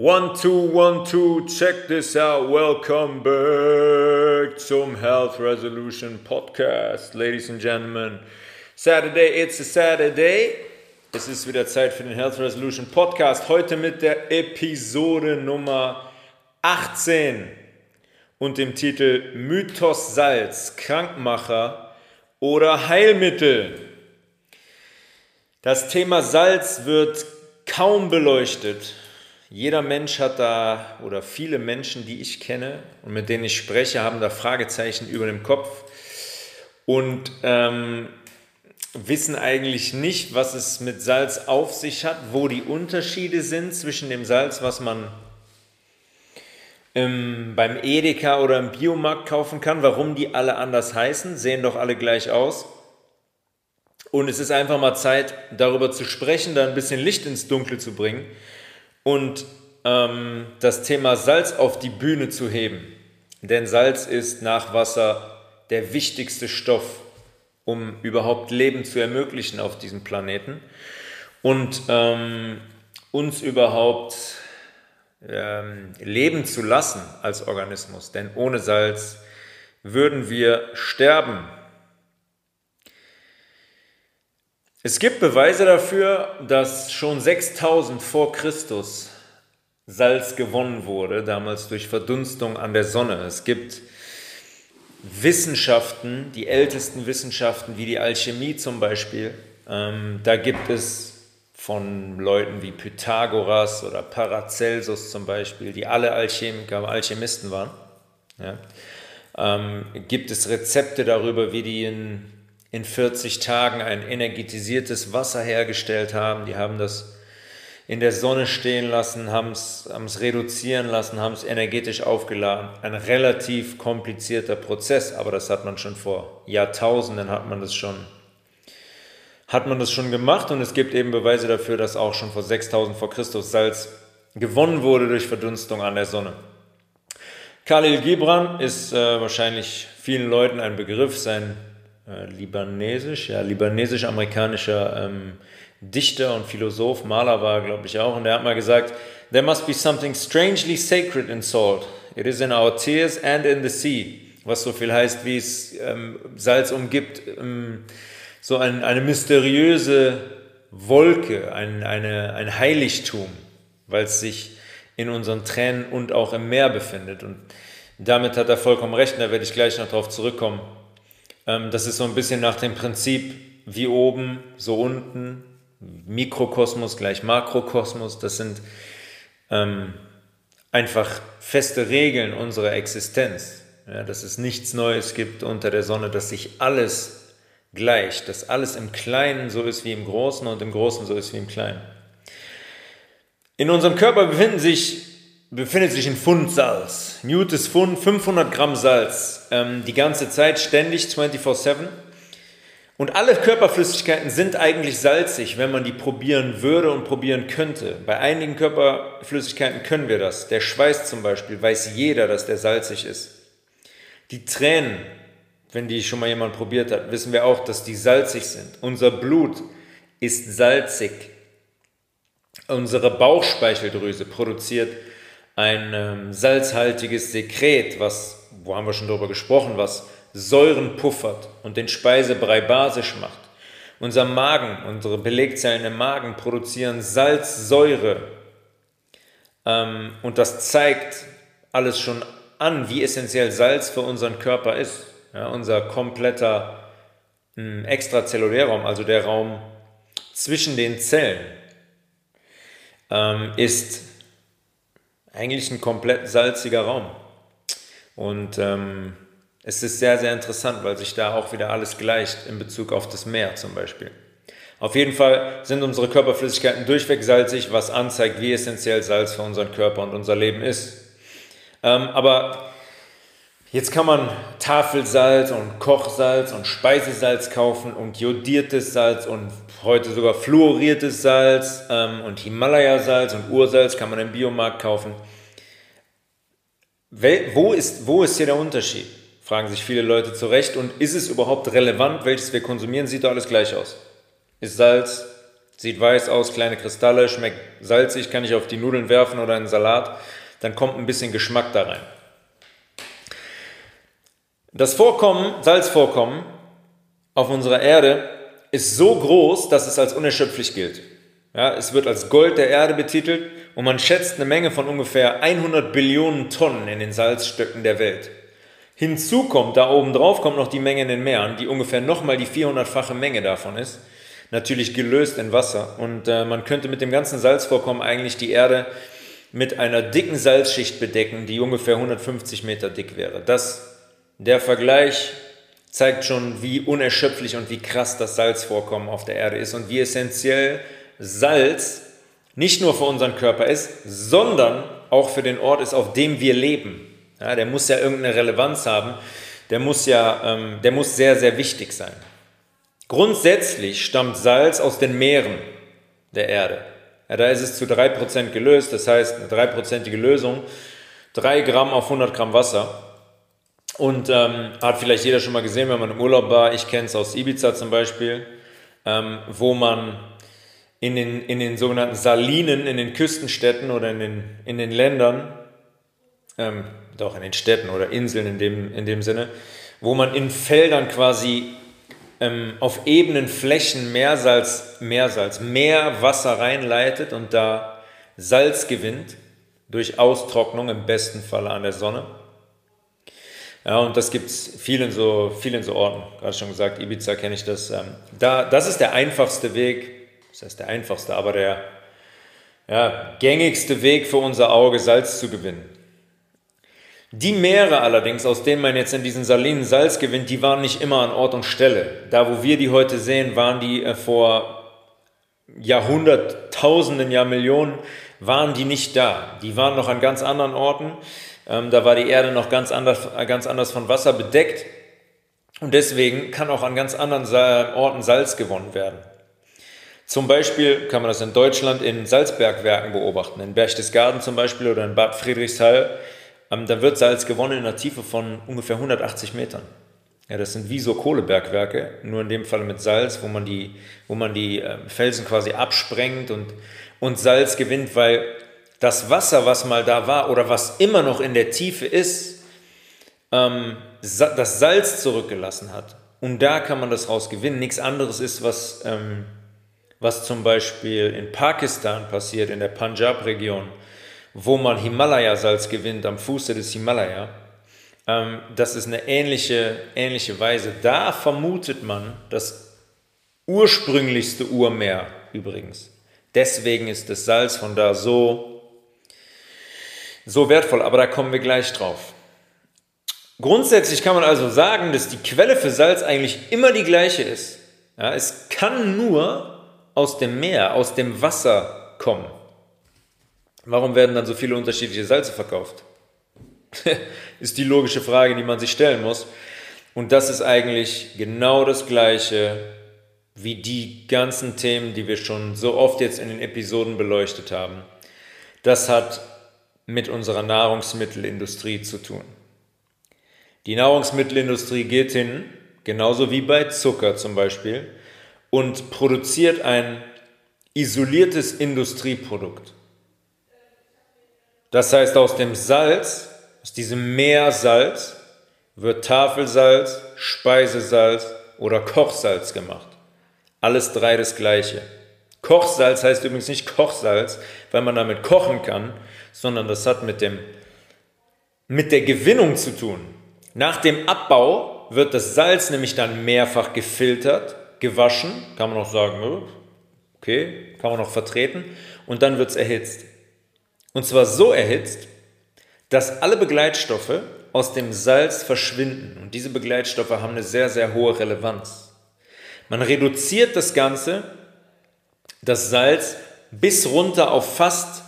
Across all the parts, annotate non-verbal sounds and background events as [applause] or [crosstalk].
One, two, one, two, check this out. Welcome back zum Health Resolution Podcast, ladies and gentlemen. Saturday, it's a Saturday. Es ist wieder Zeit für den Health Resolution Podcast. Heute mit der Episode Nummer 18 und dem Titel Mythos Salz, Krankmacher oder Heilmittel. Das Thema Salz wird kaum beleuchtet jeder Mensch hat da, oder viele Menschen, die ich kenne und mit denen ich spreche, haben da Fragezeichen über dem Kopf und ähm, wissen eigentlich nicht, was es mit Salz auf sich hat, wo die Unterschiede sind zwischen dem Salz, was man ähm, beim Edeka oder im Biomarkt kaufen kann, warum die alle anders heißen, sehen doch alle gleich aus. Und es ist einfach mal Zeit, darüber zu sprechen, da ein bisschen Licht ins Dunkle zu bringen und ähm, das Thema Salz auf die Bühne zu heben. Denn Salz ist nach Wasser der wichtigste Stoff, um überhaupt Leben zu ermöglichen auf diesem Planeten und ähm, uns überhaupt ähm, leben zu lassen als Organismus. Denn ohne Salz würden wir sterben. Es gibt Beweise dafür, dass schon 6000 vor Christus Salz gewonnen wurde, damals durch Verdunstung an der Sonne. Es gibt Wissenschaften, die ältesten Wissenschaften wie die Alchemie zum Beispiel. Ähm, da gibt es von Leuten wie Pythagoras oder Paracelsus zum Beispiel, die alle Alchemiker, Alchemisten waren. Ja. Ähm, gibt es Rezepte darüber, wie die in in 40 Tagen ein energetisiertes Wasser hergestellt haben. Die haben das in der Sonne stehen lassen, haben es reduzieren lassen, haben es energetisch aufgeladen. Ein relativ komplizierter Prozess, aber das hat man schon vor Jahrtausenden hat man das schon hat man das schon gemacht und es gibt eben Beweise dafür, dass auch schon vor 6000 vor Christus Salz gewonnen wurde durch Verdunstung an der Sonne. Khalil Gibran ist äh, wahrscheinlich vielen Leuten ein Begriff. Sein äh, libanesisch, ja, libanesisch-amerikanischer ähm, Dichter und Philosoph, Maler war, glaube ich, auch. Und der hat mal gesagt, There must be something strangely sacred in salt. It is in our tears and in the sea. Was so viel heißt, wie es ähm, Salz umgibt. Ähm, so ein, eine mysteriöse Wolke, ein, eine, ein Heiligtum, weil es sich in unseren Tränen und auch im Meer befindet. Und damit hat er vollkommen recht, und da werde ich gleich noch darauf zurückkommen. Ähm, das ist so ein bisschen nach dem Prinzip wie oben, so unten, Mikrokosmos gleich Makrokosmos. Das sind ähm, einfach feste Regeln unserer Existenz. Ja, dass es nichts Neues gibt unter der Sonne, dass sich alles gleicht, dass alles im Kleinen so ist wie im Großen und im Großen so ist wie im Kleinen. In unserem Körper befinden sich befindet sich ein Pfund Salz. Newtes Pfund, 500 Gramm Salz. Ähm, die ganze Zeit, ständig, 24-7. Und alle Körperflüssigkeiten sind eigentlich salzig, wenn man die probieren würde und probieren könnte. Bei einigen Körperflüssigkeiten können wir das. Der Schweiß zum Beispiel, weiß jeder, dass der salzig ist. Die Tränen, wenn die schon mal jemand probiert hat, wissen wir auch, dass die salzig sind. Unser Blut ist salzig. Unsere Bauchspeicheldrüse produziert ein ähm, salzhaltiges Sekret, was, wo haben wir schon darüber gesprochen, was Säuren puffert und den Speisebrei basisch macht. Unser Magen, unsere Belegzellen im Magen produzieren Salzsäure. Ähm, und das zeigt alles schon an, wie essentiell Salz für unseren Körper ist. Ja, unser kompletter äh, Extrazellulärraum, also der Raum zwischen den Zellen, ähm, ist eigentlich ein komplett salziger Raum. Und ähm, es ist sehr, sehr interessant, weil sich da auch wieder alles gleicht in Bezug auf das Meer zum Beispiel. Auf jeden Fall sind unsere Körperflüssigkeiten durchweg salzig, was anzeigt, wie essentiell Salz für unseren Körper und unser Leben ist. Ähm, aber jetzt kann man Tafelsalz und Kochsalz und Speisesalz kaufen und jodiertes Salz und heute sogar fluoriertes Salz ähm, und Himalaya-Salz und Ursalz kann man im Biomarkt kaufen. Wel wo, ist, wo ist hier der Unterschied? Fragen sich viele Leute zu Recht. Und ist es überhaupt relevant, welches wir konsumieren? Sieht doch alles gleich aus. Ist Salz Sieht weiß aus, kleine Kristalle, schmeckt salzig, kann ich auf die Nudeln werfen oder einen Salat. Dann kommt ein bisschen Geschmack da rein. Das Vorkommen, Salzvorkommen auf unserer Erde ist so groß, dass es als unerschöpflich gilt. Ja, es wird als Gold der Erde betitelt und man schätzt eine Menge von ungefähr 100 Billionen Tonnen in den Salzstöcken der Welt. Hinzu kommt, da oben drauf kommt noch die Menge in den Meeren, die ungefähr nochmal die 400-fache Menge davon ist natürlich gelöst in Wasser. Und äh, man könnte mit dem ganzen Salzvorkommen eigentlich die Erde mit einer dicken Salzschicht bedecken, die ungefähr 150 Meter dick wäre. Das, der Vergleich zeigt schon, wie unerschöpflich und wie krass das Salzvorkommen auf der Erde ist und wie essentiell Salz nicht nur für unseren Körper ist, sondern auch für den Ort ist, auf dem wir leben. Ja, der muss ja irgendeine Relevanz haben, der muss ja, ähm, der muss sehr, sehr wichtig sein. Grundsätzlich stammt Salz aus den Meeren der Erde. Ja, da ist es zu 3% gelöst, das heißt eine dreiprozentige Lösung, 3 Gramm auf 100 Gramm Wasser. Und ähm, hat vielleicht jeder schon mal gesehen, wenn man im Urlaub war, ich kenne es aus Ibiza zum Beispiel, ähm, wo man in den, in den sogenannten Salinen, in den Küstenstädten oder in den, in den Ländern, ähm, doch in den Städten oder Inseln in dem, in dem Sinne, wo man in Feldern quasi ähm, auf ebenen Flächen Meersalz, Meersalz, mehr Wasser reinleitet und da Salz gewinnt durch Austrocknung, im besten Falle an der Sonne. Ja, und das gibt es vielen so, vielen so Orten. Gerade schon gesagt, Ibiza kenne ich das. Ähm, da, das ist der einfachste Weg, das heißt der einfachste, aber der ja, gängigste Weg für unser Auge, Salz zu gewinnen. Die Meere allerdings, aus denen man jetzt in diesen Salinen Salz gewinnt, die waren nicht immer an Ort und Stelle. Da, wo wir die heute sehen, waren die äh, vor Jahrhunderttausenden, Jahr Millionen, waren die nicht da. Die waren noch an ganz anderen Orten. Ähm, da war die Erde noch ganz anders, äh, ganz anders von Wasser bedeckt. Und deswegen kann auch an ganz anderen Orten Salz gewonnen werden. Zum Beispiel kann man das in Deutschland in Salzbergwerken beobachten, in Berchtesgaden zum Beispiel oder in Bad Friedrichshall ähm, dann wird Salz gewonnen in einer Tiefe von ungefähr 180 Metern. Ja, das sind wie so Kohlebergwerke, nur in dem Fall mit Salz, wo man die, wo man die äh, Felsen quasi absprengt und, und Salz gewinnt, weil das Wasser, was mal da war oder was immer noch in der Tiefe ist, ähm, das Salz zurückgelassen hat. Und da kann man das raus gewinnen. Nichts anderes ist, was, ähm, was zum Beispiel in Pakistan passiert, in der Punjab-Region wo man Himalaya-Salz gewinnt am Fuße des Himalaya. Ähm, das ist eine ähnliche, ähnliche Weise. Da vermutet man das ursprünglichste Urmeer übrigens. Deswegen ist das Salz von da so, so wertvoll, aber da kommen wir gleich drauf. Grundsätzlich kann man also sagen, dass die Quelle für Salz eigentlich immer die gleiche ist. Ja, es kann nur aus dem Meer, aus dem Wasser kommen. Warum werden dann so viele unterschiedliche Salze verkauft? [laughs] ist die logische Frage, die man sich stellen muss. Und das ist eigentlich genau das Gleiche wie die ganzen Themen, die wir schon so oft jetzt in den Episoden beleuchtet haben. Das hat mit unserer Nahrungsmittelindustrie zu tun. Die Nahrungsmittelindustrie geht hin, genauso wie bei Zucker zum Beispiel, und produziert ein isoliertes Industrieprodukt. Das heißt, aus dem Salz, aus diesem Meersalz, wird Tafelsalz, Speisesalz oder Kochsalz gemacht. Alles drei das gleiche. Kochsalz heißt übrigens nicht Kochsalz, weil man damit kochen kann, sondern das hat mit, dem, mit der Gewinnung zu tun. Nach dem Abbau wird das Salz nämlich dann mehrfach gefiltert, gewaschen, kann man auch sagen, okay, kann man auch vertreten, und dann wird es erhitzt. Und zwar so erhitzt, dass alle Begleitstoffe aus dem Salz verschwinden. Und diese Begleitstoffe haben eine sehr, sehr hohe Relevanz. Man reduziert das Ganze, das Salz, bis runter auf fast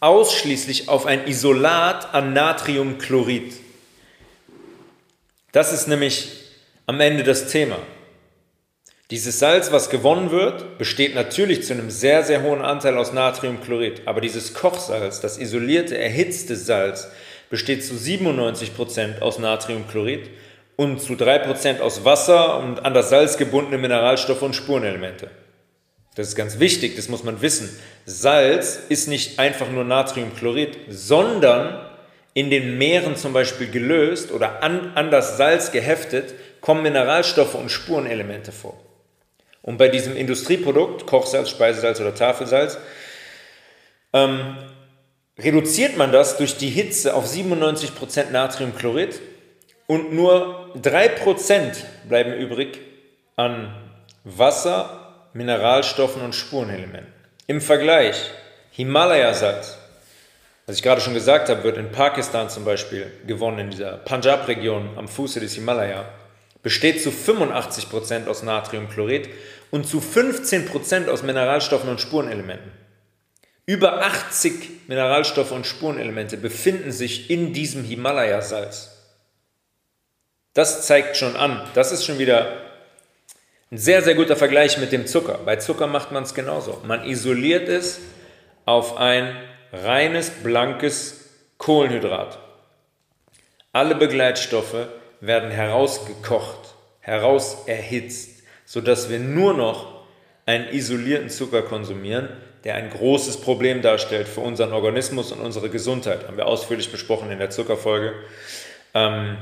ausschließlich auf ein Isolat an Natriumchlorid. Das ist nämlich am Ende das Thema. Dieses Salz, was gewonnen wird, besteht natürlich zu einem sehr, sehr hohen Anteil aus Natriumchlorid. Aber dieses Kochsalz, das isolierte, erhitzte Salz, besteht zu 97% aus Natriumchlorid und zu 3% aus Wasser und an das Salz gebundene Mineralstoffe und Spurenelemente. Das ist ganz wichtig, das muss man wissen. Salz ist nicht einfach nur Natriumchlorid, sondern in den Meeren zum Beispiel gelöst oder an, an das Salz geheftet, kommen Mineralstoffe und Spurenelemente vor. Und bei diesem Industrieprodukt, Kochsalz, Speisesalz oder Tafelsalz, ähm, reduziert man das durch die Hitze auf 97% Natriumchlorid und nur 3% bleiben übrig an Wasser, Mineralstoffen und Spurenelementen. Im Vergleich, Himalaya-Salz, was ich gerade schon gesagt habe, wird in Pakistan zum Beispiel gewonnen, in dieser Punjab-Region am Fuße des Himalaya, besteht zu 85% aus Natriumchlorid und zu 15% aus Mineralstoffen und Spurenelementen. Über 80 Mineralstoffe und Spurenelemente befinden sich in diesem Himalaya-Salz. Das zeigt schon an, das ist schon wieder ein sehr, sehr guter Vergleich mit dem Zucker. Bei Zucker macht man es genauso. Man isoliert es auf ein reines, blankes Kohlenhydrat. Alle Begleitstoffe werden herausgekocht, herauserhitzt, sodass wir nur noch einen isolierten Zucker konsumieren, der ein großes Problem darstellt für unseren Organismus und unsere Gesundheit. Haben wir ausführlich besprochen in der Zuckerfolge. Ähm,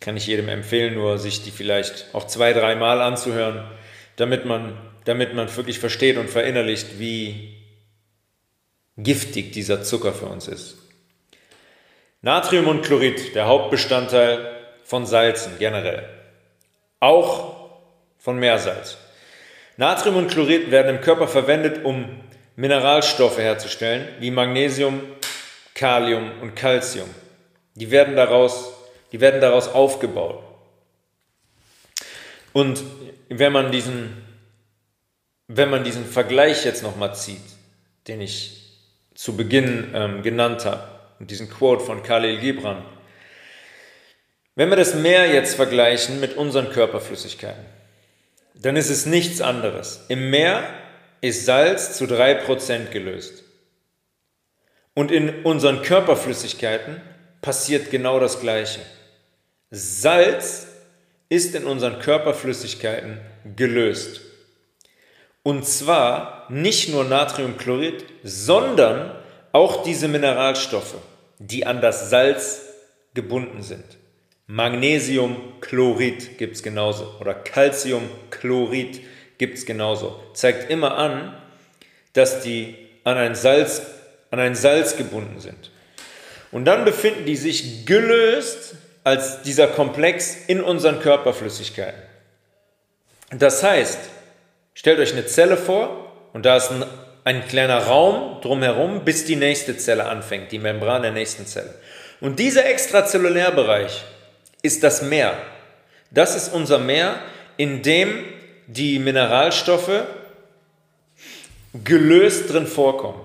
kann ich jedem empfehlen, nur sich die vielleicht auch zwei, dreimal anzuhören, damit man, damit man wirklich versteht und verinnerlicht, wie giftig dieser Zucker für uns ist. Natrium und Chlorid, der Hauptbestandteil von Salzen generell. Auch von Meersalz. Natrium und Chlorid werden im Körper verwendet, um Mineralstoffe herzustellen, wie Magnesium, Kalium und Calcium. Die werden daraus die werden daraus aufgebaut. Und wenn man diesen, wenn man diesen Vergleich jetzt nochmal zieht, den ich zu Beginn ähm, genannt habe, und diesen Quote von Khalil Gibran, wenn wir das Meer jetzt vergleichen mit unseren Körperflüssigkeiten, dann ist es nichts anderes. Im Meer ist Salz zu 3% gelöst. Und in unseren Körperflüssigkeiten passiert genau das Gleiche. Salz ist in unseren Körperflüssigkeiten gelöst. Und zwar nicht nur Natriumchlorid, sondern auch diese Mineralstoffe, die an das Salz gebunden sind. Magnesiumchlorid gibt es genauso oder Calciumchlorid gibt es genauso. Zeigt immer an, dass die an ein, Salz, an ein Salz gebunden sind. Und dann befinden die sich gelöst als dieser Komplex in unseren Körperflüssigkeiten. Das heißt, stellt euch eine Zelle vor und da ist ein, ein kleiner Raum drumherum, bis die nächste Zelle anfängt, die Membran der nächsten Zelle. Und dieser Extrazellulärbereich ist das Meer. Das ist unser Meer, in dem die Mineralstoffe gelöst drin vorkommen.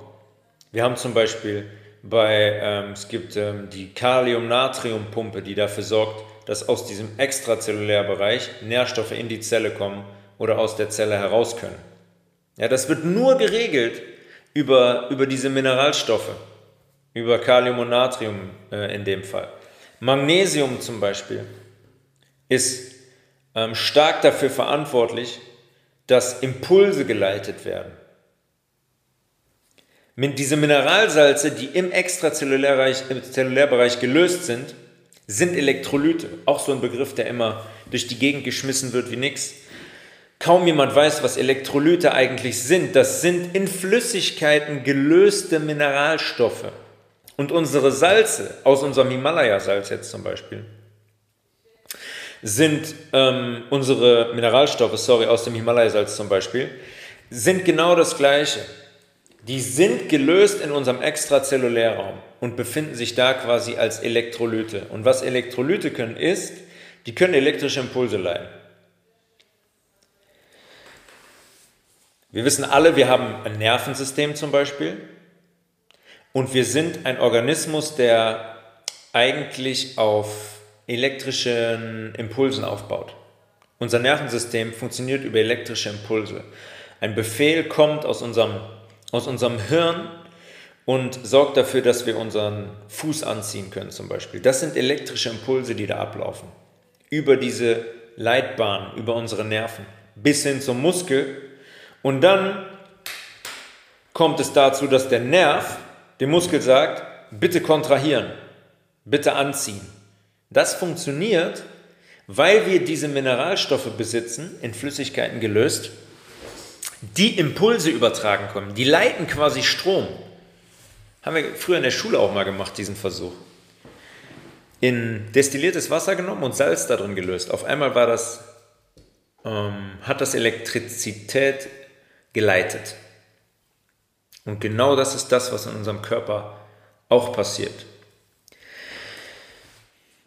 Wir haben zum Beispiel bei, ähm, es gibt ähm, die Kalium-Natrium-Pumpe, die dafür sorgt, dass aus diesem Extrazellulärbereich Nährstoffe in die Zelle kommen oder aus der Zelle heraus können. Ja, das wird nur geregelt über, über diese Mineralstoffe, über Kalium und Natrium äh, in dem Fall. Magnesium zum Beispiel ist ähm, stark dafür verantwortlich, dass Impulse geleitet werden. Diese Mineralsalze, die im Extrazellulärbereich gelöst sind, sind Elektrolyte. Auch so ein Begriff, der immer durch die Gegend geschmissen wird wie nix. Kaum jemand weiß, was Elektrolyte eigentlich sind. Das sind in Flüssigkeiten gelöste Mineralstoffe. Und unsere Salze, aus unserem Himalaya-Salz jetzt zum Beispiel, sind ähm, unsere Mineralstoffe, sorry, aus dem Himalaya-Salz zum Beispiel, sind genau das gleiche die sind gelöst in unserem Extrazellulärraum und befinden sich da quasi als Elektrolyte. Und was Elektrolyte können ist, die können elektrische Impulse leiten. Wir wissen alle, wir haben ein Nervensystem zum Beispiel und wir sind ein Organismus, der eigentlich auf elektrischen Impulsen aufbaut. Unser Nervensystem funktioniert über elektrische Impulse. Ein Befehl kommt aus unserem aus unserem Hirn und sorgt dafür, dass wir unseren Fuß anziehen können zum Beispiel. Das sind elektrische Impulse, die da ablaufen. Über diese Leitbahn, über unsere Nerven bis hin zum Muskel. Und dann kommt es dazu, dass der Nerv dem Muskel sagt, bitte kontrahieren, bitte anziehen. Das funktioniert, weil wir diese Mineralstoffe besitzen, in Flüssigkeiten gelöst, die Impulse übertragen können. Die leiten quasi Strom. Haben wir früher in der Schule auch mal gemacht, diesen Versuch. In destilliertes Wasser genommen und Salz darin gelöst. Auf einmal war das, ähm, hat das Elektrizität geleitet. Und genau das ist das, was in unserem Körper auch passiert.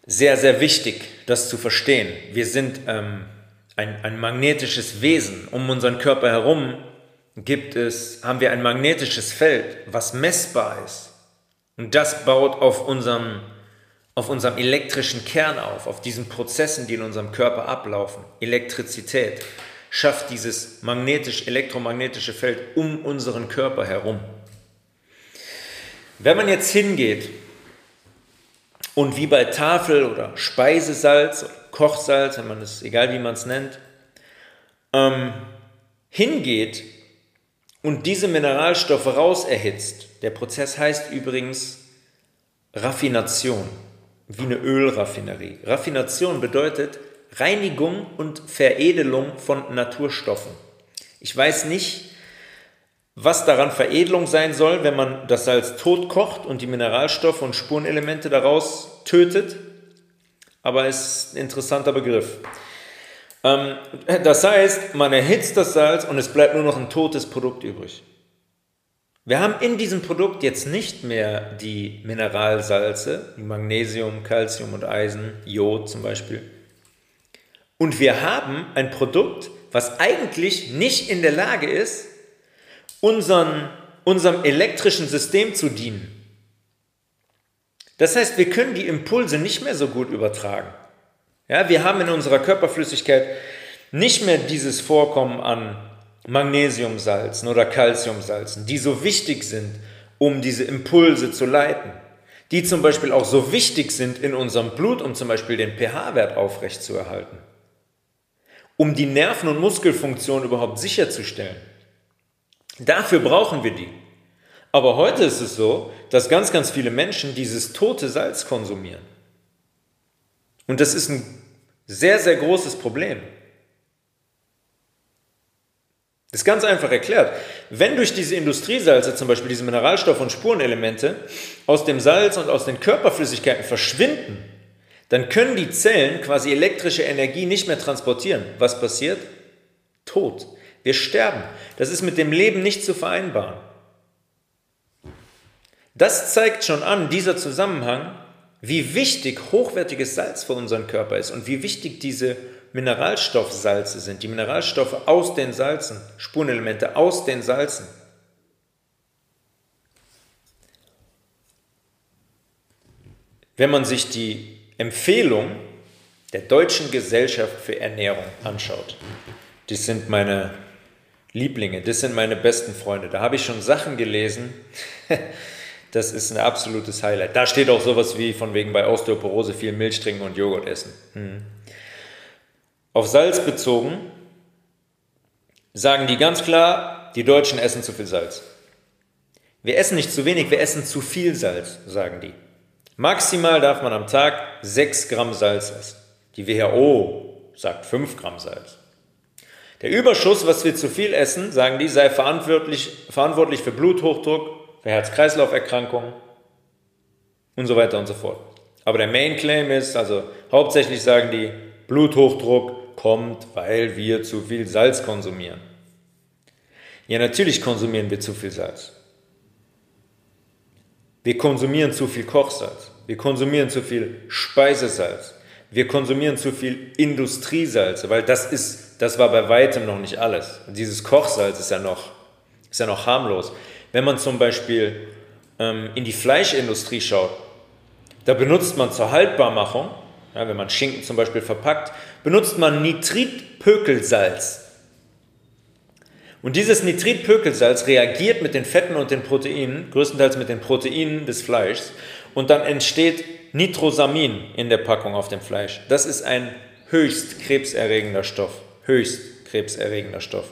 Sehr, sehr wichtig, das zu verstehen. Wir sind ähm, ein, ein magnetisches Wesen. Um unseren Körper herum gibt es, haben wir ein magnetisches Feld, was messbar ist. Und das baut auf unserem, auf unserem elektrischen Kern auf, auf diesen Prozessen, die in unserem Körper ablaufen. Elektrizität schafft dieses magnetisch-elektromagnetische Feld um unseren Körper herum. Wenn man jetzt hingeht und wie bei Tafel oder Speisesalz oder Kochsalz, wenn man es, egal wie man es nennt, ähm, hingeht und diese Mineralstoffe rauserhitzt, der Prozess heißt übrigens Raffination, wie eine Ölraffinerie. Raffination bedeutet Reinigung und Veredelung von Naturstoffen. Ich weiß nicht, was daran Veredelung sein soll, wenn man das Salz tot kocht und die Mineralstoffe und Spurenelemente daraus tötet, aber es ist ein interessanter Begriff. Ähm, das heißt, man erhitzt das Salz und es bleibt nur noch ein totes Produkt übrig. Wir haben in diesem Produkt jetzt nicht mehr die Mineralsalze, Magnesium, Calcium und Eisen, Jod zum Beispiel. Und wir haben ein Produkt, was eigentlich nicht in der Lage ist, unseren, unserem elektrischen System zu dienen. Das heißt, wir können die Impulse nicht mehr so gut übertragen. Ja, wir haben in unserer Körperflüssigkeit nicht mehr dieses Vorkommen an Magnesiumsalzen oder Calciumsalzen, die so wichtig sind, um diese Impulse zu leiten. Die zum Beispiel auch so wichtig sind in unserem Blut, um zum Beispiel den pH-Wert aufrechtzuerhalten. Um die Nerven- und Muskelfunktion überhaupt sicherzustellen. Dafür brauchen wir die. Aber heute ist es so, dass ganz, ganz viele Menschen dieses tote Salz konsumieren. Und das ist ein sehr, sehr großes Problem. Das ist ganz einfach erklärt. Wenn durch diese Industriesalze, zum Beispiel diese Mineralstoffe und Spurenelemente, aus dem Salz und aus den Körperflüssigkeiten verschwinden, dann können die Zellen quasi elektrische Energie nicht mehr transportieren. Was passiert? Tod. Wir sterben. Das ist mit dem Leben nicht zu vereinbaren. Das zeigt schon an, dieser Zusammenhang, wie wichtig hochwertiges Salz für unseren Körper ist und wie wichtig diese Mineralstoffsalze sind, die Mineralstoffe aus den Salzen, Spurenelemente aus den Salzen. Wenn man sich die Empfehlung der Deutschen Gesellschaft für Ernährung anschaut, die sind meine Lieblinge, das sind meine besten Freunde. Da habe ich schon Sachen gelesen. [laughs] Das ist ein absolutes Highlight. Da steht auch sowas wie von wegen bei Osteoporose viel Milch trinken und Joghurt essen. Hm. Auf Salz bezogen sagen die ganz klar, die Deutschen essen zu viel Salz. Wir essen nicht zu wenig, wir essen zu viel Salz, sagen die. Maximal darf man am Tag 6 Gramm Salz essen. Die WHO sagt 5 Gramm Salz. Der Überschuss, was wir zu viel essen, sagen die, sei verantwortlich, verantwortlich für Bluthochdruck, für Herz-Kreislauf-Erkrankungen und so weiter und so fort. Aber der Main Claim ist, also hauptsächlich sagen die, Bluthochdruck kommt, weil wir zu viel Salz konsumieren. Ja, natürlich konsumieren wir zu viel Salz. Wir konsumieren zu viel Kochsalz. Wir konsumieren zu viel Speisesalz. Wir konsumieren zu viel Industriesalze, weil das ist das war bei weitem noch nicht alles. dieses Kochsalz ist ja noch, ist ja noch harmlos. Wenn man zum Beispiel ähm, in die Fleischindustrie schaut, da benutzt man zur Haltbarmachung, ja, wenn man Schinken zum Beispiel verpackt, benutzt man Nitritpökelsalz. Und dieses Nitritpökelsalz reagiert mit den Fetten und den Proteinen, größtenteils mit den Proteinen des Fleischs, und dann entsteht Nitrosamin in der Packung auf dem Fleisch. Das ist ein höchst krebserregender Stoff höchst krebserregender Stoff.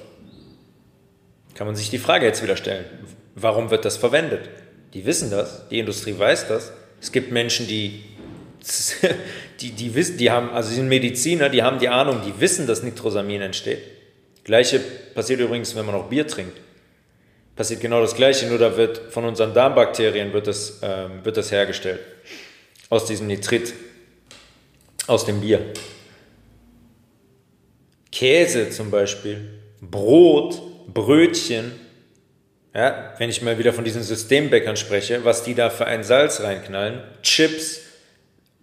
Kann man sich die Frage jetzt wieder stellen, Warum wird das verwendet? Die wissen das, die Industrie weiß das. Es gibt Menschen, die, [laughs] die, die wissen, die haben, also sind Mediziner, die haben die Ahnung, die wissen, dass Nitrosamin entsteht. Gleiche passiert übrigens, wenn man auch Bier trinkt. Passiert genau das Gleiche, nur da wird von unseren Darmbakterien wird das, ähm, wird das hergestellt. Aus diesem Nitrit, aus dem Bier. Käse zum Beispiel, Brot, Brötchen, ja, wenn ich mal wieder von diesen Systembäckern spreche, was die da für ein Salz reinknallen, Chips,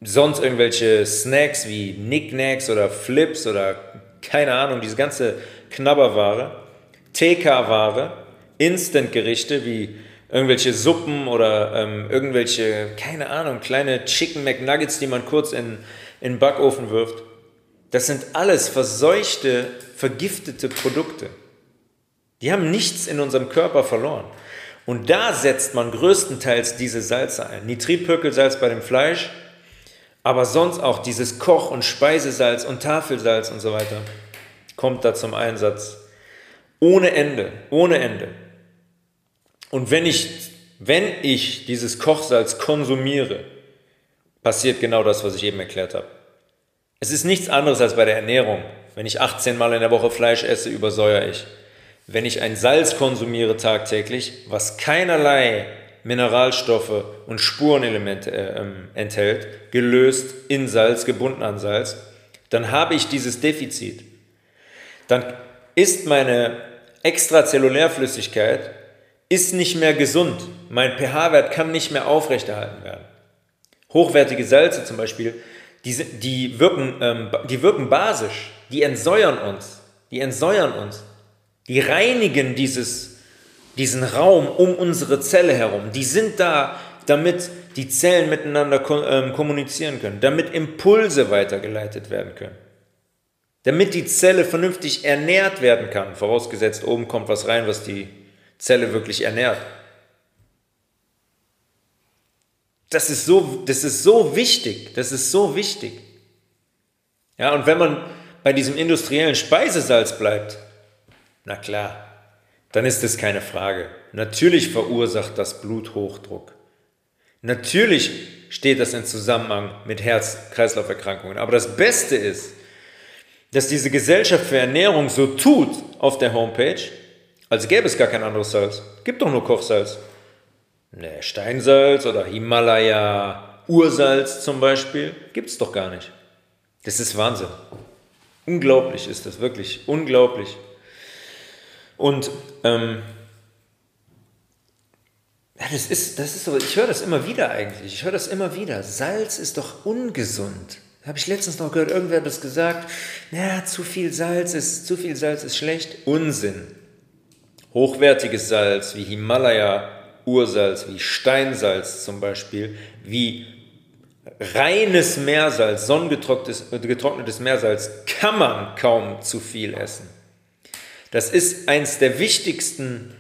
sonst irgendwelche Snacks wie Nicknacks oder Flips oder keine Ahnung, diese ganze Knabberware, TK-Ware, Instant-Gerichte wie irgendwelche Suppen oder ähm, irgendwelche, keine Ahnung, kleine Chicken McNuggets, die man kurz in, in den Backofen wirft. Das sind alles verseuchte, vergiftete Produkte. Die haben nichts in unserem Körper verloren. Und da setzt man größtenteils diese Salze ein. Nitritpökelsalz bei dem Fleisch, aber sonst auch dieses Koch- und Speisesalz und Tafelsalz und so weiter kommt da zum Einsatz. Ohne Ende, ohne Ende. Und wenn ich, wenn ich dieses Kochsalz konsumiere, passiert genau das, was ich eben erklärt habe. Es ist nichts anderes als bei der Ernährung. Wenn ich 18 Mal in der Woche Fleisch esse, übersäuere ich wenn ich ein Salz konsumiere tagtäglich, was keinerlei Mineralstoffe und Spurenelemente äh, ähm, enthält, gelöst in Salz, gebunden an Salz, dann habe ich dieses Defizit. Dann ist meine Extrazellulärflüssigkeit ist nicht mehr gesund. Mein pH-Wert kann nicht mehr aufrechterhalten werden. Hochwertige Salze zum Beispiel, die, die, wirken, ähm, die wirken basisch, die entsäuern uns. Die entsäuern uns. Die reinigen dieses, diesen Raum um unsere Zelle herum. Die sind da, damit die Zellen miteinander ähm, kommunizieren können, damit Impulse weitergeleitet werden können. Damit die Zelle vernünftig ernährt werden kann, vorausgesetzt oben kommt was rein, was die Zelle wirklich ernährt. Das ist so, das ist so wichtig, das ist so wichtig. Ja, und wenn man bei diesem industriellen Speisesalz bleibt, na klar, dann ist es keine Frage. Natürlich verursacht das Bluthochdruck. Natürlich steht das in Zusammenhang mit Herz-Kreislauf-Erkrankungen. Aber das Beste ist, dass diese Gesellschaft für Ernährung so tut auf der Homepage, als gäbe es gar kein anderes Salz. Gibt doch nur Kochsalz. Ne, Steinsalz oder Himalaya, Ursalz zum Beispiel, gibt es doch gar nicht. Das ist Wahnsinn. Unglaublich ist das, wirklich unglaublich. Und ähm, ja, das ist, das ist so, ich höre das immer wieder eigentlich. Ich höre das immer wieder. Salz ist doch ungesund. Habe ich letztens noch gehört, irgendwer hat das gesagt. Na, zu viel Salz ist, zu viel Salz ist schlecht. Unsinn. Hochwertiges Salz wie Himalaya, Ursalz, wie Steinsalz zum Beispiel, wie reines Meersalz, sonnengetrocknetes Meersalz, kann man kaum zu viel essen. Das ist eins der wichtigsten,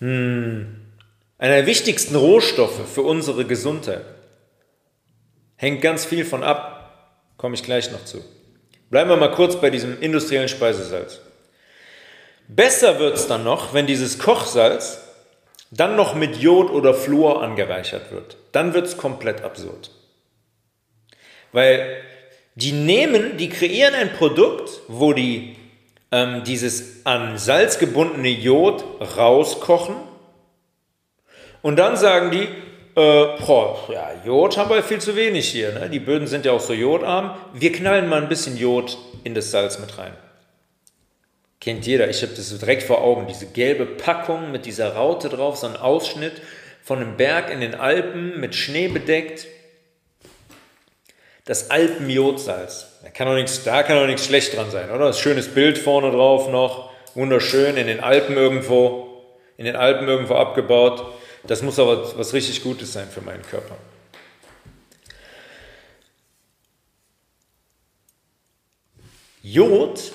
hm, einer der wichtigsten Rohstoffe für unsere Gesundheit. Hängt ganz viel von ab, komme ich gleich noch zu. Bleiben wir mal kurz bei diesem industriellen Speisesalz. Besser wird es dann noch, wenn dieses Kochsalz dann noch mit Jod oder Fluor angereichert wird. Dann wird es komplett absurd. Weil die nehmen, die kreieren ein Produkt, wo die ähm, dieses an Salz gebundene Jod rauskochen und dann sagen die, äh, boah, ja, Jod haben wir viel zu wenig hier. Ne? Die Böden sind ja auch so jodarm. Wir knallen mal ein bisschen Jod in das Salz mit rein. Kennt jeder, ich habe das so direkt vor Augen. Diese gelbe Packung mit dieser Raute drauf, so ein Ausschnitt von einem Berg in den Alpen mit Schnee bedeckt das Alpenjodsalz. Da kann doch nichts, da kann doch nichts schlecht dran sein, oder? Das schönes Bild vorne drauf noch, wunderschön in den Alpen irgendwo, in den Alpen irgendwo abgebaut. Das muss aber was richtig Gutes sein für meinen Körper. Jod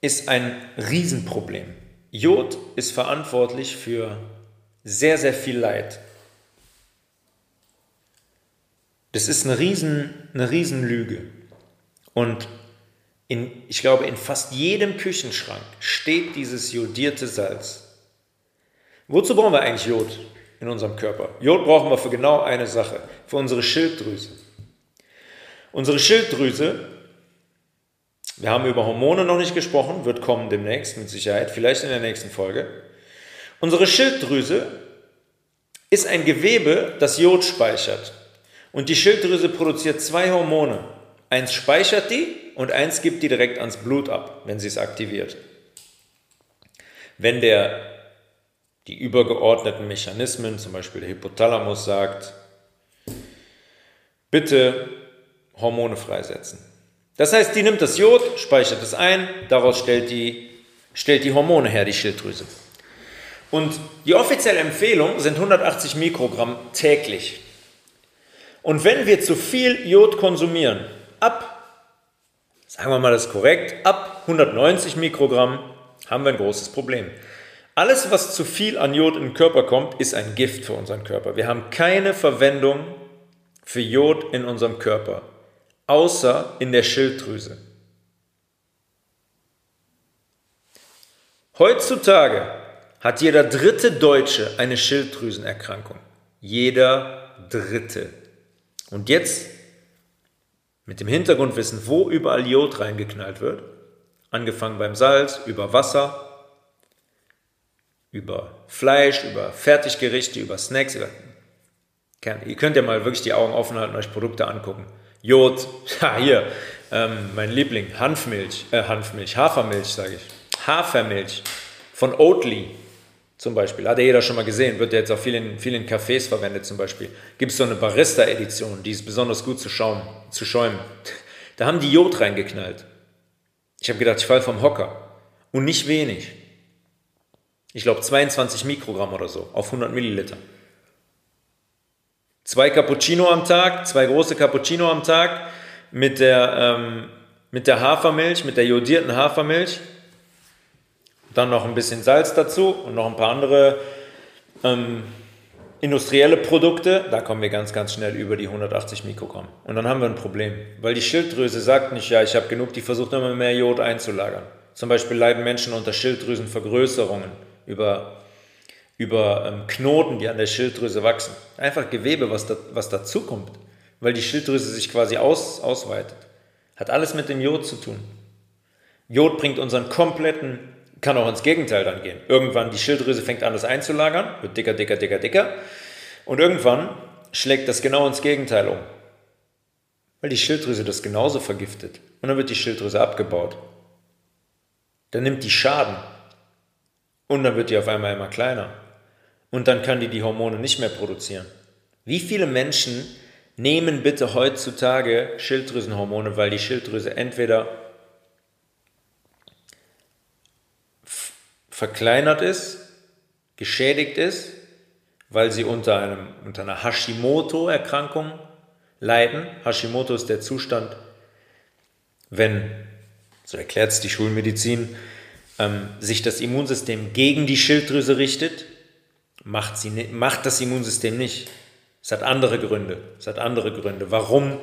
ist ein Riesenproblem. Jod ist verantwortlich für sehr, sehr viel Leid Das ist eine, Riesen, eine Riesenlüge. Und in, ich glaube, in fast jedem Küchenschrank steht dieses jodierte Salz. Wozu brauchen wir eigentlich Jod in unserem Körper? Jod brauchen wir für genau eine Sache, für unsere Schilddrüse. Unsere Schilddrüse, wir haben über Hormone noch nicht gesprochen, wird kommen demnächst mit Sicherheit, vielleicht in der nächsten Folge. Unsere Schilddrüse ist ein Gewebe, das Jod speichert. Und die Schilddrüse produziert zwei Hormone. Eins speichert die und eins gibt die direkt ans Blut ab, wenn sie es aktiviert. Wenn der, die übergeordneten Mechanismen, zum Beispiel der Hypothalamus sagt, bitte Hormone freisetzen. Das heißt, die nimmt das Jod, speichert es ein, daraus stellt die, stellt die Hormone her, die Schilddrüse. Und die offizielle Empfehlung sind 180 Mikrogramm täglich. Und wenn wir zu viel Jod konsumieren, sagen wir mal das korrekt, ab 190 Mikrogramm haben wir ein großes Problem. Alles, was zu viel an Jod in den Körper kommt, ist ein Gift für unseren Körper. Wir haben keine Verwendung für Jod in unserem Körper, außer in der Schilddrüse. Heutzutage hat jeder dritte Deutsche eine Schilddrüsenerkrankung. Jeder dritte. Und jetzt mit dem Hintergrundwissen, wo überall Jod reingeknallt wird, angefangen beim Salz, über Wasser, über Fleisch, über Fertiggerichte, über Snacks. Über Ihr könnt ja mal wirklich die Augen offen halten und euch Produkte angucken. Jod, [laughs] ja hier, ähm, mein Liebling, Hanfmilch, äh, Hanfmilch, Hafermilch sage ich, Hafermilch von Oatly, zum Beispiel. Hat ja jeder schon mal gesehen, wird ja jetzt auch viel in vielen Cafés verwendet zum Beispiel. Gibt es so eine Barista-Edition, die ist besonders gut zu, schauen, zu schäumen. Da haben die Jod reingeknallt. Ich habe gedacht, ich falle vom Hocker. Und nicht wenig. Ich glaube 22 Mikrogramm oder so auf 100 Milliliter. Zwei Cappuccino am Tag, zwei große Cappuccino am Tag mit der, ähm, mit der Hafermilch, mit der jodierten Hafermilch dann noch ein bisschen Salz dazu und noch ein paar andere ähm, industrielle Produkte. Da kommen wir ganz, ganz schnell über die 180 Mikrogramm. Und dann haben wir ein Problem, weil die Schilddrüse sagt nicht, ja, ich habe genug, die versucht immer mehr Jod einzulagern. Zum Beispiel leiden Menschen unter Schilddrüsenvergrößerungen über, über ähm, Knoten, die an der Schilddrüse wachsen. Einfach Gewebe, was, da, was dazukommt, weil die Schilddrüse sich quasi aus, ausweitet. Hat alles mit dem Jod zu tun. Jod bringt unseren kompletten kann auch ins Gegenteil dann gehen. Irgendwann die Schilddrüse fängt an, das einzulagern, wird dicker, dicker, dicker, dicker. Und irgendwann schlägt das genau ins Gegenteil um. Weil die Schilddrüse das genauso vergiftet. Und dann wird die Schilddrüse abgebaut. Dann nimmt die Schaden. Und dann wird die auf einmal immer kleiner. Und dann kann die die Hormone nicht mehr produzieren. Wie viele Menschen nehmen bitte heutzutage Schilddrüsenhormone, weil die Schilddrüse entweder verkleinert ist, geschädigt ist, weil sie unter, einem, unter einer Hashimoto-Erkrankung leiden. Hashimoto ist der Zustand, wenn, so erklärt es die Schulmedizin, ähm, sich das Immunsystem gegen die Schilddrüse richtet, macht, sie, macht das Immunsystem nicht. Es hat andere Gründe. Es hat andere Gründe, warum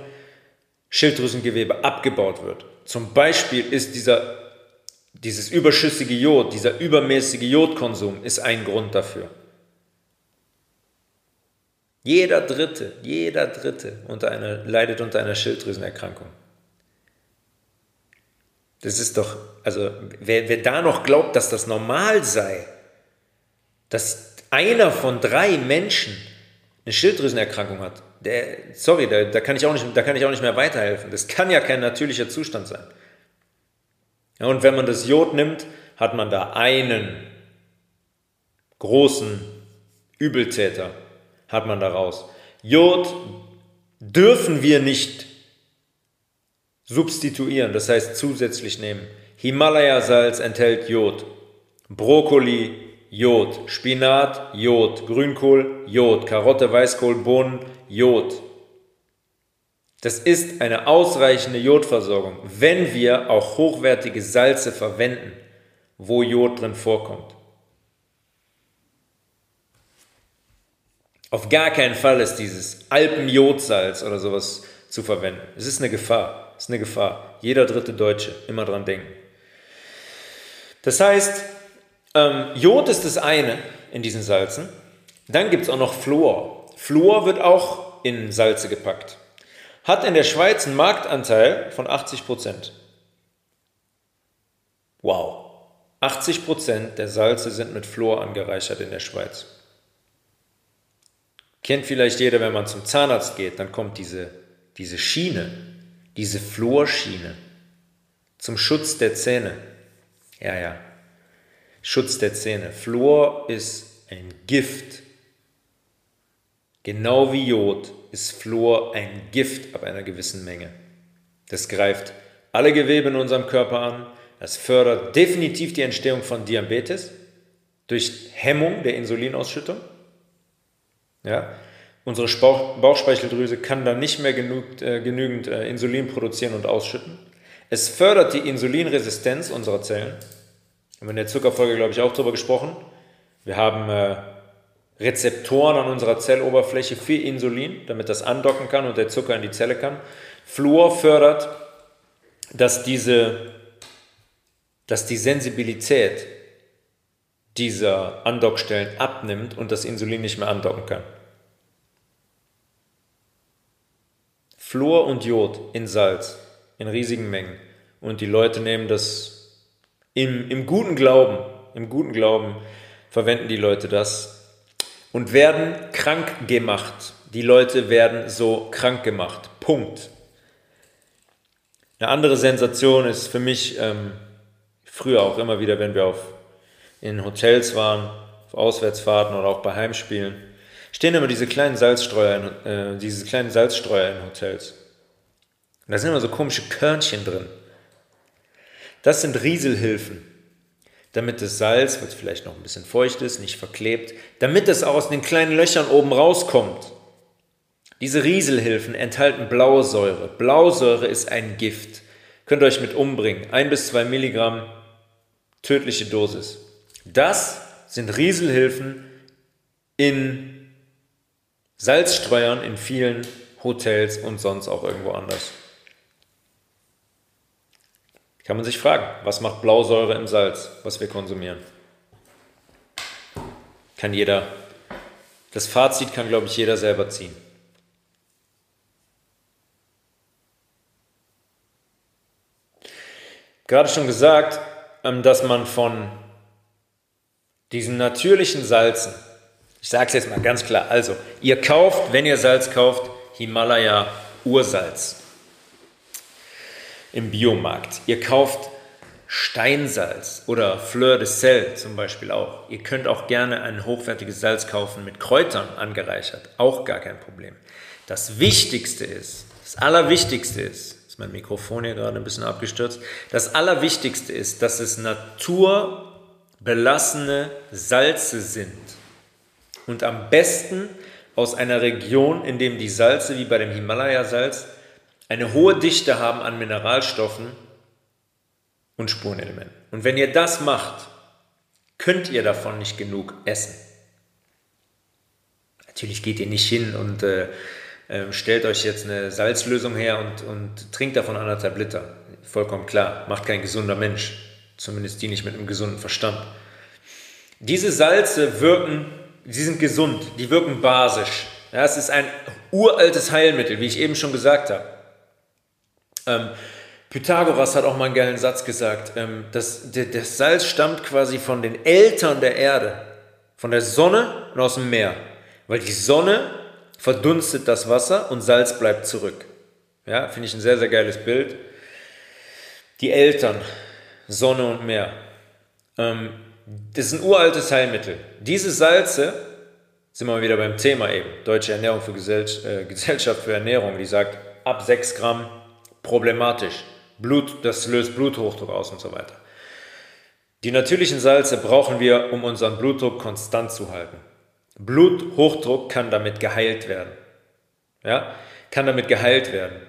Schilddrüsengewebe abgebaut wird. Zum Beispiel ist dieser dieses überschüssige Jod, dieser übermäßige Jodkonsum ist ein Grund dafür. Jeder Dritte, jeder Dritte unter einer, leidet unter einer Schilddrüsenerkrankung. Das ist doch, also wer, wer da noch glaubt, dass das normal sei, dass einer von drei Menschen eine Schilddrüsenerkrankung hat, der, sorry, da, da, kann ich auch nicht, da kann ich auch nicht mehr weiterhelfen. Das kann ja kein natürlicher Zustand sein. Ja, und wenn man das Jod nimmt, hat man da einen großen Übeltäter, hat man daraus. Jod dürfen wir nicht substituieren, das heißt zusätzlich nehmen. Himalaya-Salz enthält Jod. Brokkoli, Jod. Spinat, Jod. Grünkohl, Jod. Karotte, Weißkohl, Bohnen, Jod. Das ist eine ausreichende Jodversorgung, wenn wir auch hochwertige Salze verwenden, wo Jod drin vorkommt. Auf gar keinen Fall ist dieses Alpenjodsalz oder sowas zu verwenden. Es ist eine Gefahr. Es ist eine Gefahr. Jeder dritte Deutsche immer dran denken. Das heißt, ähm, Jod ist das eine. in diesen Salzen. Dann gibt es auch noch Fluor. Fluor wird auch in Salze gepackt. Hat in der Schweiz einen Marktanteil von 80 Prozent. Wow. 80 Prozent der Salze sind mit Fluor angereichert in der Schweiz. Kennt vielleicht jeder, wenn man zum Zahnarzt geht, dann kommt diese, diese Schiene, diese Fluorschiene zum Schutz der Zähne. Ja, ja. Schutz der Zähne. Fluor ist ein Gift. Genau wie Jod ist Fluor ein Gift ab einer gewissen Menge. Das greift alle Gewebe in unserem Körper an. Das fördert definitiv die Entstehung von Diabetes durch Hemmung der Insulinausschüttung. Ja, unsere Bauchspeicheldrüse kann dann nicht mehr genug, äh, genügend äh, Insulin produzieren und ausschütten. Es fördert die Insulinresistenz unserer Zellen. Wir haben in der Zuckerfolge, glaube ich, auch darüber gesprochen. Wir haben äh, Rezeptoren an unserer Zelloberfläche für Insulin, damit das andocken kann und der Zucker in die Zelle kann. Fluor fördert, dass, diese, dass die Sensibilität dieser Andockstellen abnimmt und das Insulin nicht mehr andocken kann. Fluor und Jod in Salz in riesigen Mengen. Und die Leute nehmen das im, im guten Glauben, im guten Glauben verwenden die Leute das und werden krank gemacht. Die Leute werden so krank gemacht. Punkt. Eine andere Sensation ist für mich ähm, früher auch immer wieder, wenn wir auf, in Hotels waren, auf Auswärtsfahrten oder auch bei Heimspielen, stehen immer diese kleinen Salzstreuer, in, äh, diese kleinen Salzstreuer in Hotels. Und da sind immer so komische Körnchen drin. Das sind Rieselhilfen damit das Salz, was vielleicht noch ein bisschen feucht ist, nicht verklebt, damit es aus den kleinen Löchern oben rauskommt. Diese Rieselhilfen enthalten Blausäure. Blausäure ist ein Gift. Könnt ihr euch mit umbringen. Ein bis zwei Milligramm tödliche Dosis. Das sind Rieselhilfen in Salzstreuern in vielen Hotels und sonst auch irgendwo anders. Kann man sich fragen, was macht Blausäure im Salz, was wir konsumieren? Kann jeder, das Fazit kann, glaube ich, jeder selber ziehen. Gerade schon gesagt, ähm, dass man von diesen natürlichen Salzen, ich sage es jetzt mal ganz klar, also ihr kauft, wenn ihr Salz kauft, Himalaya Ursalz im Biomarkt. Ihr kauft Steinsalz oder Fleur de Sel zum Beispiel auch. Ihr könnt auch gerne ein hochwertiges Salz kaufen mit Kräutern angereichert. Auch gar kein Problem. Das Wichtigste ist, das Allerwichtigste ist, ist mein Mikrofon hier gerade ein bisschen abgestürzt, das Allerwichtigste ist, dass es naturbelassene Salze sind. Und am besten aus einer Region, in dem die Salze wie bei dem Himalaya-Salz eine hohe Dichte haben an Mineralstoffen und Spurenelementen. Und wenn ihr das macht, könnt ihr davon nicht genug essen. Natürlich geht ihr nicht hin und äh, äh, stellt euch jetzt eine Salzlösung her und, und trinkt davon anderthalb Liter. Vollkommen klar, macht kein gesunder Mensch, zumindest die nicht mit einem gesunden Verstand. Diese Salze wirken, sie sind gesund, die wirken basisch. Ja, es ist ein uraltes Heilmittel, wie ich eben schon gesagt habe. Ähm, Pythagoras hat auch mal einen geilen Satz gesagt, ähm, dass der, das Salz stammt quasi von den Eltern der Erde, von der Sonne und aus dem Meer, weil die Sonne verdunstet das Wasser und Salz bleibt zurück. Ja, finde ich ein sehr, sehr geiles Bild. Die Eltern, Sonne und Meer. Ähm, das ist ein uraltes Heilmittel. Diese Salze, sind wir wieder beim Thema eben, Deutsche Ernährung für Gesell äh, Gesellschaft für Ernährung, die sagt, ab 6 Gramm problematisch. Blut, das löst Bluthochdruck aus und so weiter. Die natürlichen Salze brauchen wir, um unseren Blutdruck konstant zu halten. Bluthochdruck kann damit geheilt werden. Ja, kann damit geheilt werden.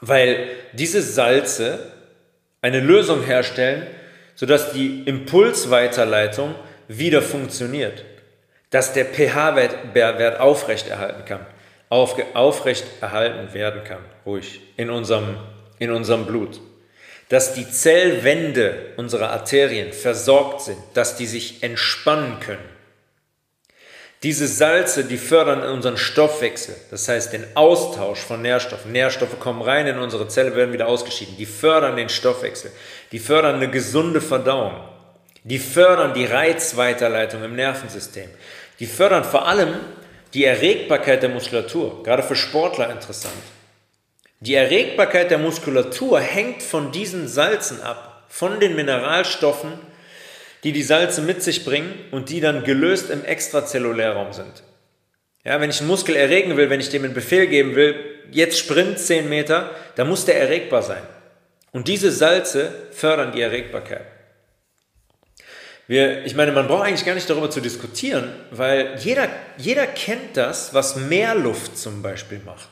Weil diese Salze eine Lösung herstellen, sodass die Impulsweiterleitung wieder funktioniert. Dass der pH-Wert aufrechterhalten kann aufge, aufrecht erhalten werden kann, ruhig, in unserem, in unserem Blut. Dass die Zellwände unserer Arterien versorgt sind, dass die sich entspannen können. Diese Salze, die fördern unseren Stoffwechsel, das heißt den Austausch von Nährstoffen. Nährstoffe kommen rein in unsere Zelle, werden wieder ausgeschieden. Die fördern den Stoffwechsel, die fördern eine gesunde Verdauung, die fördern die Reizweiterleitung im Nervensystem, die fördern vor allem die Erregbarkeit der Muskulatur, gerade für Sportler interessant. Die Erregbarkeit der Muskulatur hängt von diesen Salzen ab, von den Mineralstoffen, die die Salze mit sich bringen und die dann gelöst im Extrazellulärraum sind. Ja, wenn ich einen Muskel erregen will, wenn ich dem einen Befehl geben will, jetzt sprint 10 Meter, dann muss der erregbar sein. Und diese Salze fördern die Erregbarkeit. Wir, ich meine, man braucht eigentlich gar nicht darüber zu diskutieren, weil jeder, jeder kennt das, was Meerluft zum Beispiel macht.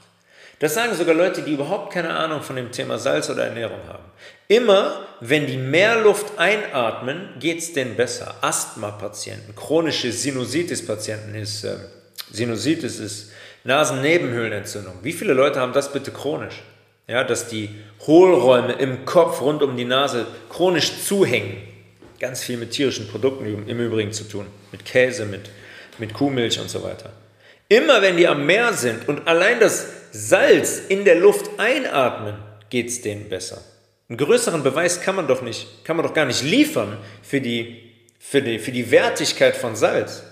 Das sagen sogar Leute, die überhaupt keine Ahnung von dem Thema Salz oder Ernährung haben. Immer wenn die Meerluft einatmen, geht es denen besser. Asthma-Patienten, chronische Sinusitis-Patienten ist, äh, Sinusitis ist Nasennebenhöhlenentzündung. Wie viele Leute haben das bitte chronisch? Ja, dass die Hohlräume im Kopf rund um die Nase chronisch zuhängen. Ganz viel mit tierischen Produkten im Übrigen zu tun. Mit Käse, mit, mit Kuhmilch und so weiter. Immer wenn die am Meer sind und allein das Salz in der Luft einatmen, geht es denen besser. Einen größeren Beweis kann man doch nicht, kann man doch gar nicht liefern für die, für die, für die Wertigkeit von Salz.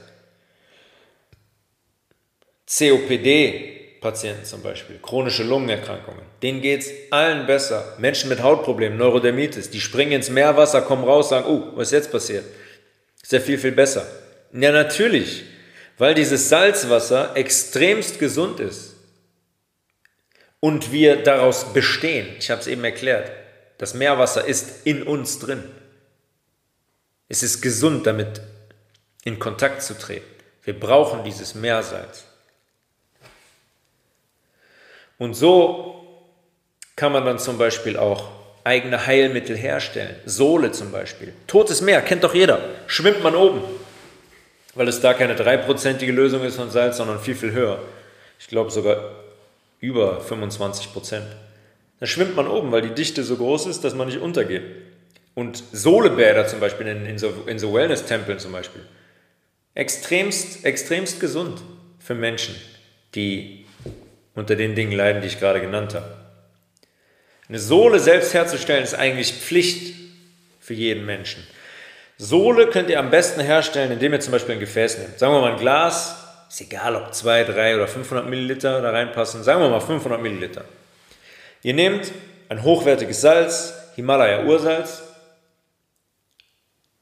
COPD-Patienten zum Beispiel, chronische Lungenerkrankungen, denen geht es allen besser. Menschen mit Hautproblemen, Neurodermitis, die springen ins Meerwasser, kommen raus, sagen, oh, was ist jetzt passiert? Ist ja viel, viel besser. Ja, natürlich, weil dieses Salzwasser extremst gesund ist und wir daraus bestehen. Ich habe es eben erklärt. Das Meerwasser ist in uns drin. Es ist gesund, damit in Kontakt zu treten. Wir brauchen dieses Meersalz. Und so kann man dann zum Beispiel auch eigene Heilmittel herstellen. Sohle zum Beispiel. Totes Meer, kennt doch jeder. Schwimmt man oben. Weil es da keine dreiprozentige Lösung ist von Salz, sondern viel, viel höher. Ich glaube sogar über 25 Prozent. Da schwimmt man oben, weil die Dichte so groß ist, dass man nicht untergeht. Und Sohlebäder zum Beispiel in, in so, in so Wellness-Tempeln zum Beispiel. Extremst, extremst gesund für Menschen, die unter den Dingen leiden, die ich gerade genannt habe. Eine Sohle selbst herzustellen ist eigentlich Pflicht für jeden Menschen. Sohle könnt ihr am besten herstellen, indem ihr zum Beispiel ein Gefäß nehmt. Sagen wir mal ein Glas, ist egal ob 2, 3 oder 500 Milliliter da reinpassen. Sagen wir mal 500 Milliliter. Ihr nehmt ein hochwertiges Salz, Himalaya-Ursalz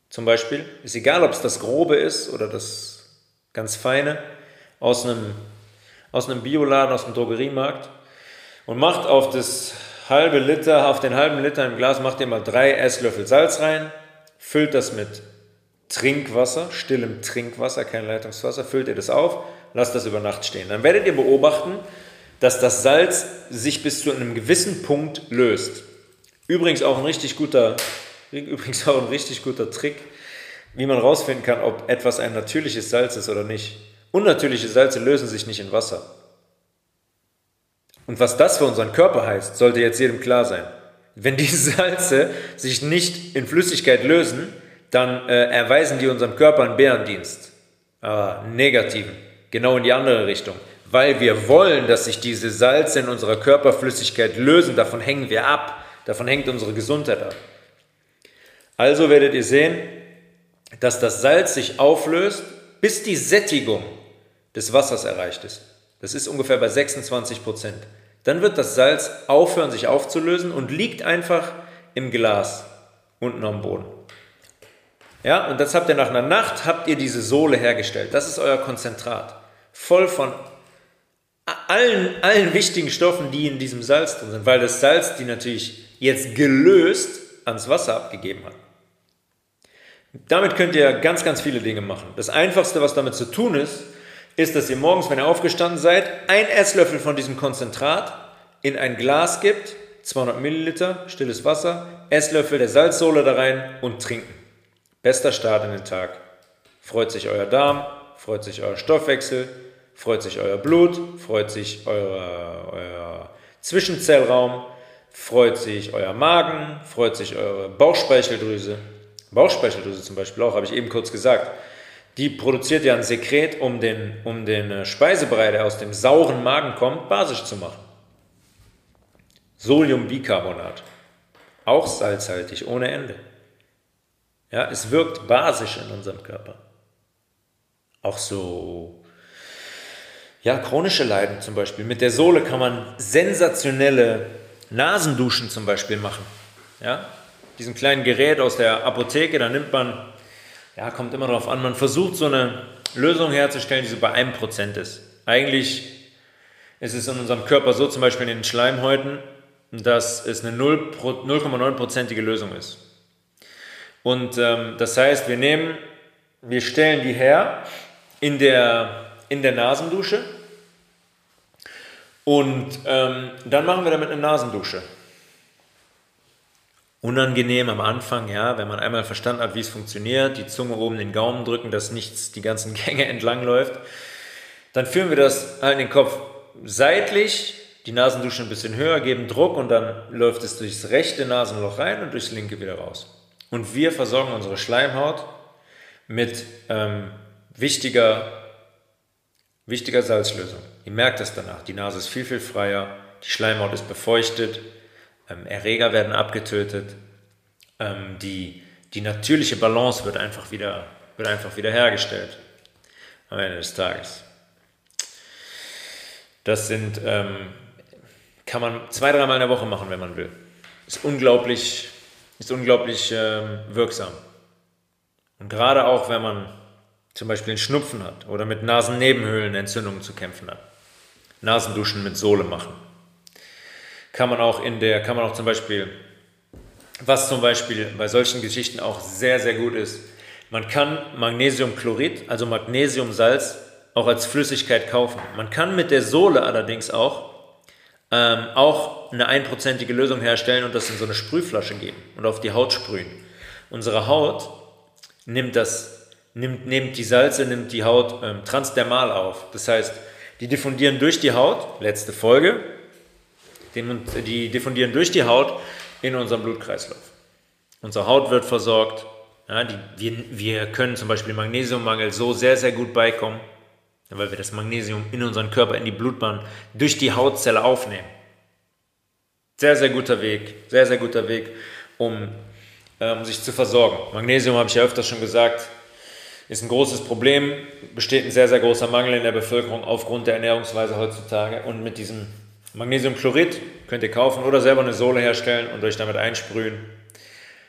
zum Beispiel. Ist egal, ob es das grobe ist oder das ganz feine aus einem, aus einem Bioladen, aus dem Drogeriemarkt. Und macht auf das halbe Liter, auf den halben Liter im Glas, macht ihr mal drei Esslöffel Salz rein, füllt das mit Trinkwasser, stillem Trinkwasser, kein Leitungswasser, füllt ihr das auf, lasst das über Nacht stehen. Dann werdet ihr beobachten, dass das Salz sich bis zu einem gewissen Punkt löst. Übrigens auch ein richtig guter, übrigens auch ein richtig guter Trick, wie man herausfinden kann, ob etwas ein natürliches Salz ist oder nicht. Unnatürliche Salze lösen sich nicht in Wasser. Und was das für unseren Körper heißt, sollte jetzt jedem klar sein. Wenn die [laughs] Salze sich nicht in Flüssigkeit lösen, dann äh, erweisen die unserem Körper einen Bärendienst. Aber negativen, genau in die andere Richtung weil wir wollen, dass sich diese Salze in unserer Körperflüssigkeit lösen. Davon hängen wir ab. Davon hängt unsere Gesundheit ab. Also werdet ihr sehen, dass das Salz sich auflöst, bis die Sättigung des Wassers erreicht ist. Das ist ungefähr bei 26 Prozent. Dann wird das Salz aufhören, sich aufzulösen und liegt einfach im Glas unten am Boden. Ja, und das habt ihr nach einer Nacht, habt ihr diese Sohle hergestellt. Das ist euer Konzentrat. Voll von allen, allen wichtigen Stoffen, die in diesem Salz drin sind, weil das Salz die natürlich jetzt gelöst ans Wasser abgegeben hat. Damit könnt ihr ganz, ganz viele Dinge machen. Das Einfachste, was damit zu tun ist, ist, dass ihr morgens, wenn ihr aufgestanden seid, ein Esslöffel von diesem Konzentrat in ein Glas gibt, 200 Milliliter stilles Wasser, Esslöffel der Salzsohle da rein und trinken. Bester Start in den Tag. Freut sich euer Darm, freut sich euer Stoffwechsel, freut sich euer Blut, freut sich euer, euer Zwischenzellraum, freut sich euer Magen, freut sich eure Bauchspeicheldrüse. Bauchspeicheldrüse zum Beispiel auch, habe ich eben kurz gesagt. Die produziert ja ein Sekret, um den, um den äh, Speisebrei, der aus dem sauren Magen kommt, basisch zu machen. Soliumbicarbonat. Auch salzhaltig, ohne Ende. Ja, es wirkt basisch in unserem Körper. Auch so, ja, chronische Leiden zum Beispiel. Mit der Sohle kann man sensationelle Nasenduschen zum Beispiel machen. Ja, diesen kleinen Gerät aus der Apotheke, da nimmt man, ja, kommt immer darauf an, man versucht so eine Lösung herzustellen, die so bei einem Prozent ist. Eigentlich ist es in unserem Körper so, zum Beispiel in den Schleimhäuten, dass es eine 0,9-prozentige Lösung ist. Und ähm, das heißt, wir nehmen, wir stellen die her in der, in der Nasendusche und ähm, dann machen wir damit eine Nasendusche. Unangenehm am Anfang, ja, wenn man einmal verstanden hat, wie es funktioniert, die Zunge oben den Gaumen drücken, dass nichts die ganzen [laughs] Gänge entlang läuft. Dann führen wir das halt den Kopf seitlich die Nasendusche ein bisschen höher, geben Druck und dann läuft es durchs rechte Nasenloch rein und durchs linke wieder raus. Und wir versorgen unsere Schleimhaut mit ähm, wichtiger, wichtiger Salzlösung. Ihr merkt es danach. Die Nase ist viel, viel freier, die Schleimhaut ist befeuchtet, ähm, Erreger werden abgetötet, ähm, die, die natürliche Balance wird einfach wieder, wird einfach wieder hergestellt am Ende des Tages. Das sind ähm, kann man zwei, dreimal in der Woche machen, wenn man will. Ist unglaublich, ist unglaublich ähm, wirksam. Und gerade auch, wenn man zum Beispiel einen Schnupfen hat oder mit Nasennebenhöhlenentzündungen zu kämpfen hat. Nasenduschen mit Sohle machen. Kann man auch in der, kann man auch zum Beispiel, was zum Beispiel bei solchen Geschichten auch sehr, sehr gut ist, man kann Magnesiumchlorid, also Magnesiumsalz, auch als Flüssigkeit kaufen. Man kann mit der Sohle allerdings auch ähm, auch eine einprozentige Lösung herstellen und das in so eine Sprühflasche geben und auf die Haut sprühen. Unsere Haut nimmt das, nimmt, nimmt die Salze, nimmt die Haut ähm, transdermal auf. Das heißt, die diffundieren durch die Haut, letzte Folge, die diffundieren durch die Haut in unserem Blutkreislauf. Unsere Haut wird versorgt. Ja, die, wir, wir können zum Beispiel Magnesiummangel so sehr, sehr gut beikommen, weil wir das Magnesium in unseren Körper, in die Blutbahn, durch die Hautzelle aufnehmen. Sehr, sehr guter Weg, sehr, sehr guter Weg, um, äh, um sich zu versorgen. Magnesium, habe ich ja öfters schon gesagt, ist ein großes Problem, besteht ein sehr, sehr großer Mangel in der Bevölkerung aufgrund der Ernährungsweise heutzutage. Und mit diesem Magnesiumchlorid könnt ihr kaufen oder selber eine Sohle herstellen und euch damit einsprühen.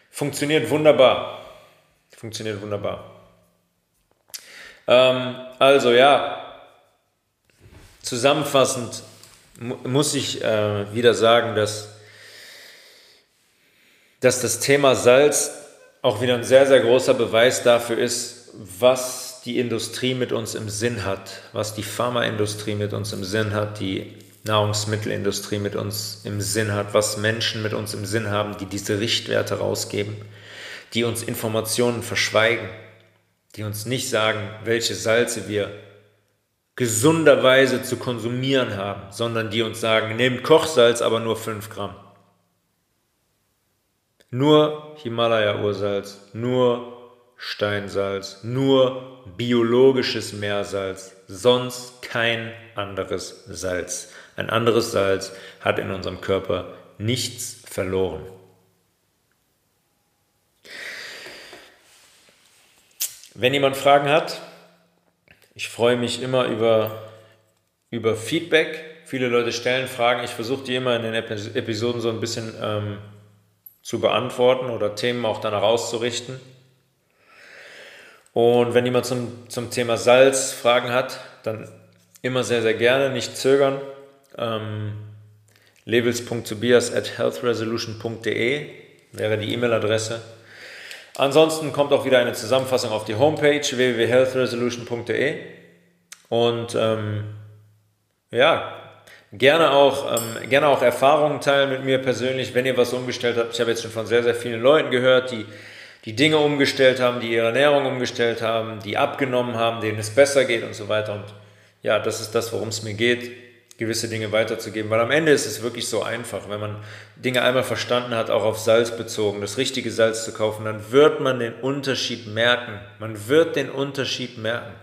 Funktioniert wunderbar. Funktioniert wunderbar. Ähm, also ja, zusammenfassend mu muss ich äh, wieder sagen, dass, dass das Thema Salz auch wieder ein sehr, sehr großer Beweis dafür ist, was die Industrie mit uns im Sinn hat, was die Pharmaindustrie mit uns im Sinn hat, die Nahrungsmittelindustrie mit uns im Sinn hat, was Menschen mit uns im Sinn haben, die diese Richtwerte rausgeben, die uns Informationen verschweigen die uns nicht sagen, welche Salze wir gesunderweise zu konsumieren haben, sondern die uns sagen, nehmt Kochsalz, aber nur 5 Gramm. Nur Himalaya-Ursalz, nur Steinsalz, nur biologisches Meersalz, sonst kein anderes Salz. Ein anderes Salz hat in unserem Körper nichts verloren. Wenn jemand Fragen hat, ich freue mich immer über, über Feedback. Viele Leute stellen Fragen. Ich versuche die immer in den Episoden so ein bisschen ähm, zu beantworten oder Themen auch danach auszurichten. Und wenn jemand zum, zum Thema Salz Fragen hat, dann immer sehr, sehr gerne, nicht zögern. Ähm, levels.tobias at healthresolution.de wäre die E-Mail-Adresse. Ansonsten kommt auch wieder eine Zusammenfassung auf die Homepage www.healthresolution.de und ähm, ja, gerne auch, ähm, gerne auch Erfahrungen teilen mit mir persönlich, wenn ihr was umgestellt habt. Ich habe jetzt schon von sehr, sehr vielen Leuten gehört, die die Dinge umgestellt haben, die ihre Ernährung umgestellt haben, die abgenommen haben, denen es besser geht und so weiter. Und ja, das ist das, worum es mir geht. Gewisse Dinge weiterzugeben. Weil am Ende ist es wirklich so einfach, wenn man Dinge einmal verstanden hat, auch auf Salz bezogen, das richtige Salz zu kaufen, dann wird man den Unterschied merken. Man wird den Unterschied merken.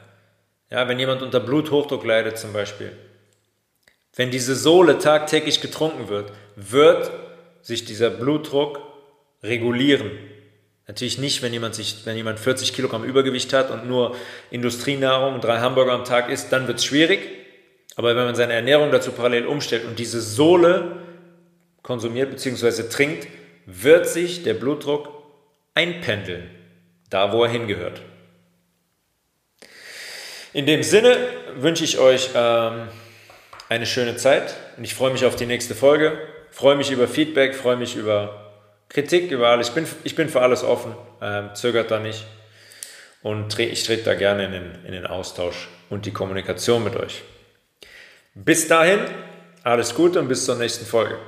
Ja, wenn jemand unter Bluthochdruck leidet zum Beispiel, wenn diese Sohle tagtäglich getrunken wird, wird sich dieser Blutdruck regulieren. Natürlich nicht, wenn jemand, sich, wenn jemand 40 Kilogramm Übergewicht hat und nur Industrienahrung und drei Hamburger am Tag isst, dann wird es schwierig. Aber wenn man seine Ernährung dazu parallel umstellt und diese Sohle konsumiert bzw. trinkt, wird sich der Blutdruck einpendeln, da wo er hingehört. In dem Sinne wünsche ich euch ähm, eine schöne Zeit und ich freue mich auf die nächste Folge. Freue mich über Feedback, freue mich über Kritik, über alles. Ich bin, ich bin für alles offen, ähm, zögert da nicht und ich trete da gerne in den, in den Austausch und die Kommunikation mit euch. Bis dahin, alles Gute und bis zur nächsten Folge.